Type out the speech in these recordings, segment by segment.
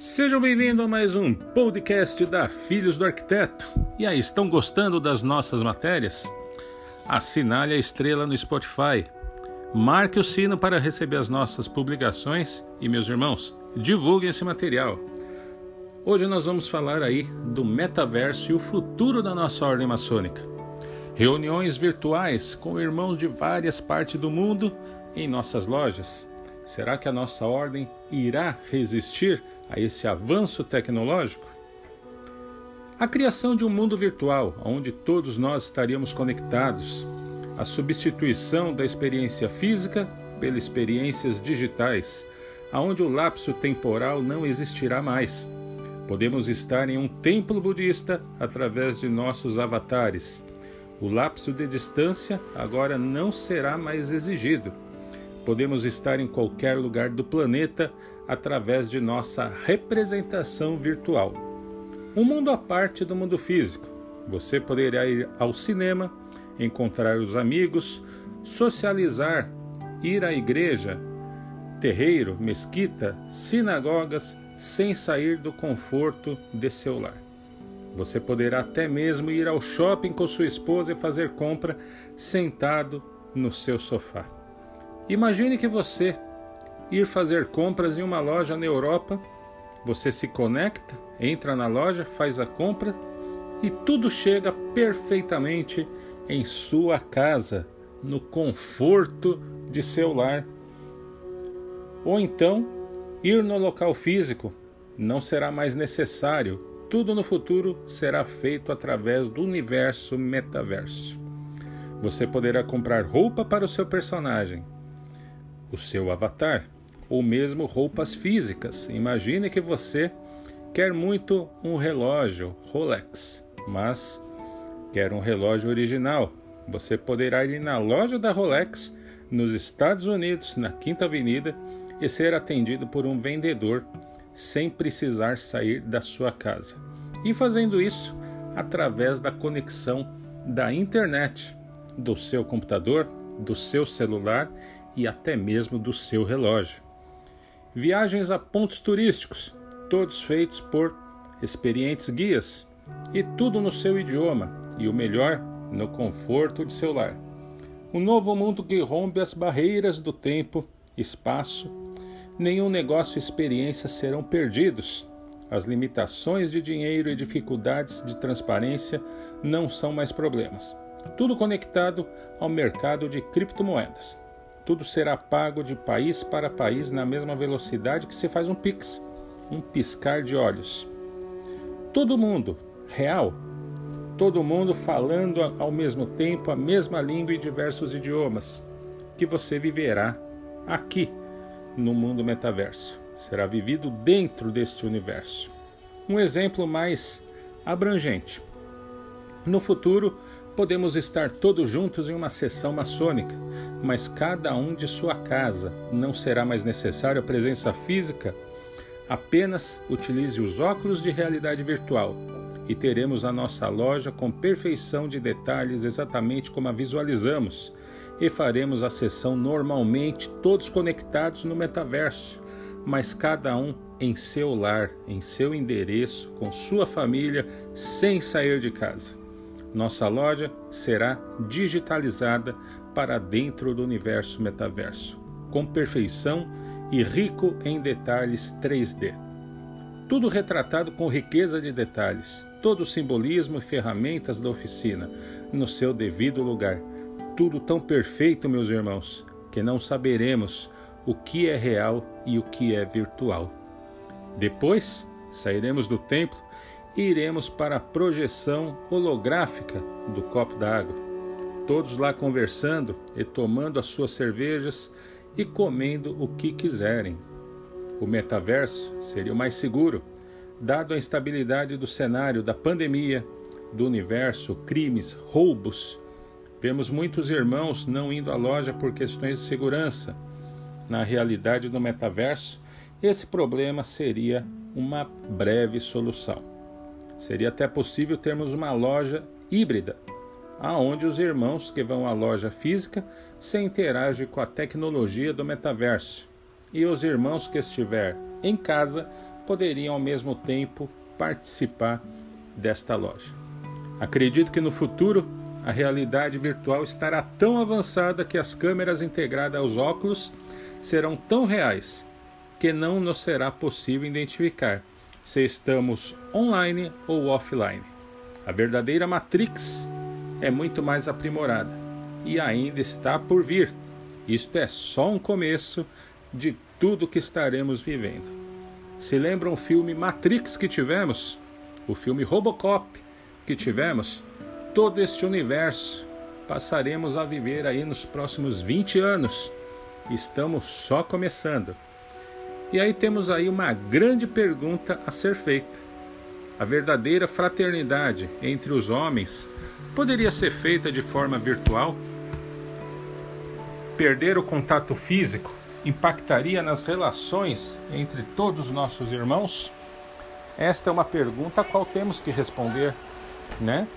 Sejam bem-vindos a mais um podcast da Filhos do Arquiteto. E aí, estão gostando das nossas matérias? Assinale a estrela no Spotify. Marque o sino para receber as nossas publicações e, meus irmãos, divulguem esse material. Hoje nós vamos falar aí do metaverso e o futuro da nossa ordem maçônica. Reuniões virtuais com irmãos de várias partes do mundo em nossas lojas. Será que a nossa ordem irá resistir a esse avanço tecnológico? A criação de um mundo virtual, onde todos nós estaríamos conectados, a substituição da experiência física pelas experiências digitais, aonde o lapso temporal não existirá mais. Podemos estar em um templo budista através de nossos avatares. O lapso de distância agora não será mais exigido. Podemos estar em qualquer lugar do planeta através de nossa representação virtual. Um mundo à parte do mundo físico. Você poderá ir ao cinema, encontrar os amigos, socializar, ir à igreja, terreiro, mesquita, sinagogas, sem sair do conforto de seu lar. Você poderá até mesmo ir ao shopping com sua esposa e fazer compra sentado no seu sofá. Imagine que você ir fazer compras em uma loja na Europa, você se conecta, entra na loja, faz a compra e tudo chega perfeitamente em sua casa, no conforto de seu lar. Ou então, ir no local físico não será mais necessário, tudo no futuro será feito através do universo metaverso. Você poderá comprar roupa para o seu personagem, o seu avatar ou mesmo roupas físicas. Imagine que você quer muito um relógio Rolex, mas quer um relógio original. Você poderá ir na loja da Rolex nos Estados Unidos, na Quinta Avenida, e ser atendido por um vendedor sem precisar sair da sua casa. E fazendo isso através da conexão da internet, do seu computador, do seu celular e até mesmo do seu relógio. Viagens a pontos turísticos, todos feitos por experientes guias, e tudo no seu idioma, e o melhor, no conforto de seu lar. Um novo mundo que rompe as barreiras do tempo, espaço, nenhum negócio e experiência serão perdidos. As limitações de dinheiro e dificuldades de transparência não são mais problemas. Tudo conectado ao mercado de criptomoedas tudo será pago de país para país na mesma velocidade que se faz um pix, um piscar de olhos. Todo mundo, real, todo mundo falando ao mesmo tempo a mesma língua e diversos idiomas, que você viverá aqui no mundo metaverso. Será vivido dentro deste universo. Um exemplo mais abrangente. No futuro, Podemos estar todos juntos em uma sessão maçônica, mas cada um de sua casa. Não será mais necessário a presença física. Apenas utilize os óculos de realidade virtual e teremos a nossa loja com perfeição de detalhes exatamente como a visualizamos. E faremos a sessão normalmente, todos conectados no metaverso, mas cada um em seu lar, em seu endereço, com sua família, sem sair de casa. Nossa loja será digitalizada para dentro do universo metaverso, com perfeição e rico em detalhes 3D. Tudo retratado com riqueza de detalhes, todo o simbolismo e ferramentas da oficina no seu devido lugar. Tudo tão perfeito, meus irmãos, que não saberemos o que é real e o que é virtual. Depois, sairemos do templo e iremos para a projeção holográfica do copo d'água. Todos lá conversando e tomando as suas cervejas e comendo o que quiserem. O metaverso seria o mais seguro, dado a instabilidade do cenário da pandemia, do universo, crimes, roubos. Vemos muitos irmãos não indo à loja por questões de segurança. Na realidade do metaverso, esse problema seria uma breve solução. Seria até possível termos uma loja híbrida, aonde os irmãos que vão à loja física se interagem com a tecnologia do metaverso e os irmãos que estiver em casa poderiam ao mesmo tempo participar desta loja. Acredito que no futuro a realidade virtual estará tão avançada que as câmeras integradas aos óculos serão tão reais que não nos será possível identificar se estamos online ou offline. A verdadeira Matrix é muito mais aprimorada e ainda está por vir. Isto é só um começo de tudo que estaremos vivendo. Se lembram o filme Matrix que tivemos? O filme Robocop que tivemos? Todo este universo passaremos a viver aí nos próximos 20 anos. Estamos só começando. E aí temos aí uma grande pergunta a ser feita. A verdadeira fraternidade entre os homens poderia ser feita de forma virtual? Perder o contato físico impactaria nas relações entre todos os nossos irmãos? Esta é uma pergunta a qual temos que responder, né?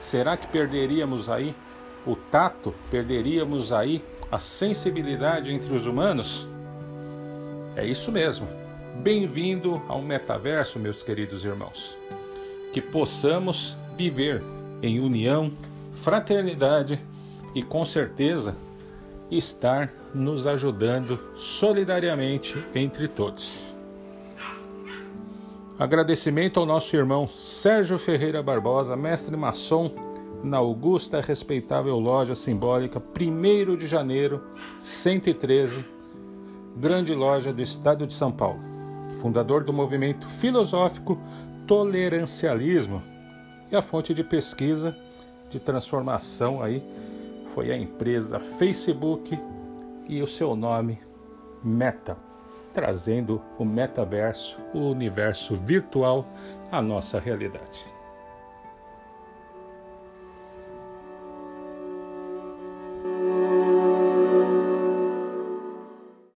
Será que perderíamos aí o tato? Perderíamos aí a sensibilidade entre os humanos? É isso mesmo. Bem-vindo ao metaverso, meus queridos irmãos. Que possamos viver em união, fraternidade e com certeza estar nos ajudando solidariamente entre todos. Agradecimento ao nosso irmão Sérgio Ferreira Barbosa, mestre maçom na Augusta Respeitável Loja Simbólica, 1 de janeiro, 113, grande loja do estado de São Paulo. Fundador do movimento filosófico Tolerancialismo e a fonte de pesquisa de transformação aí foi a empresa Facebook e o seu nome Meta, trazendo o metaverso, o universo virtual à nossa realidade.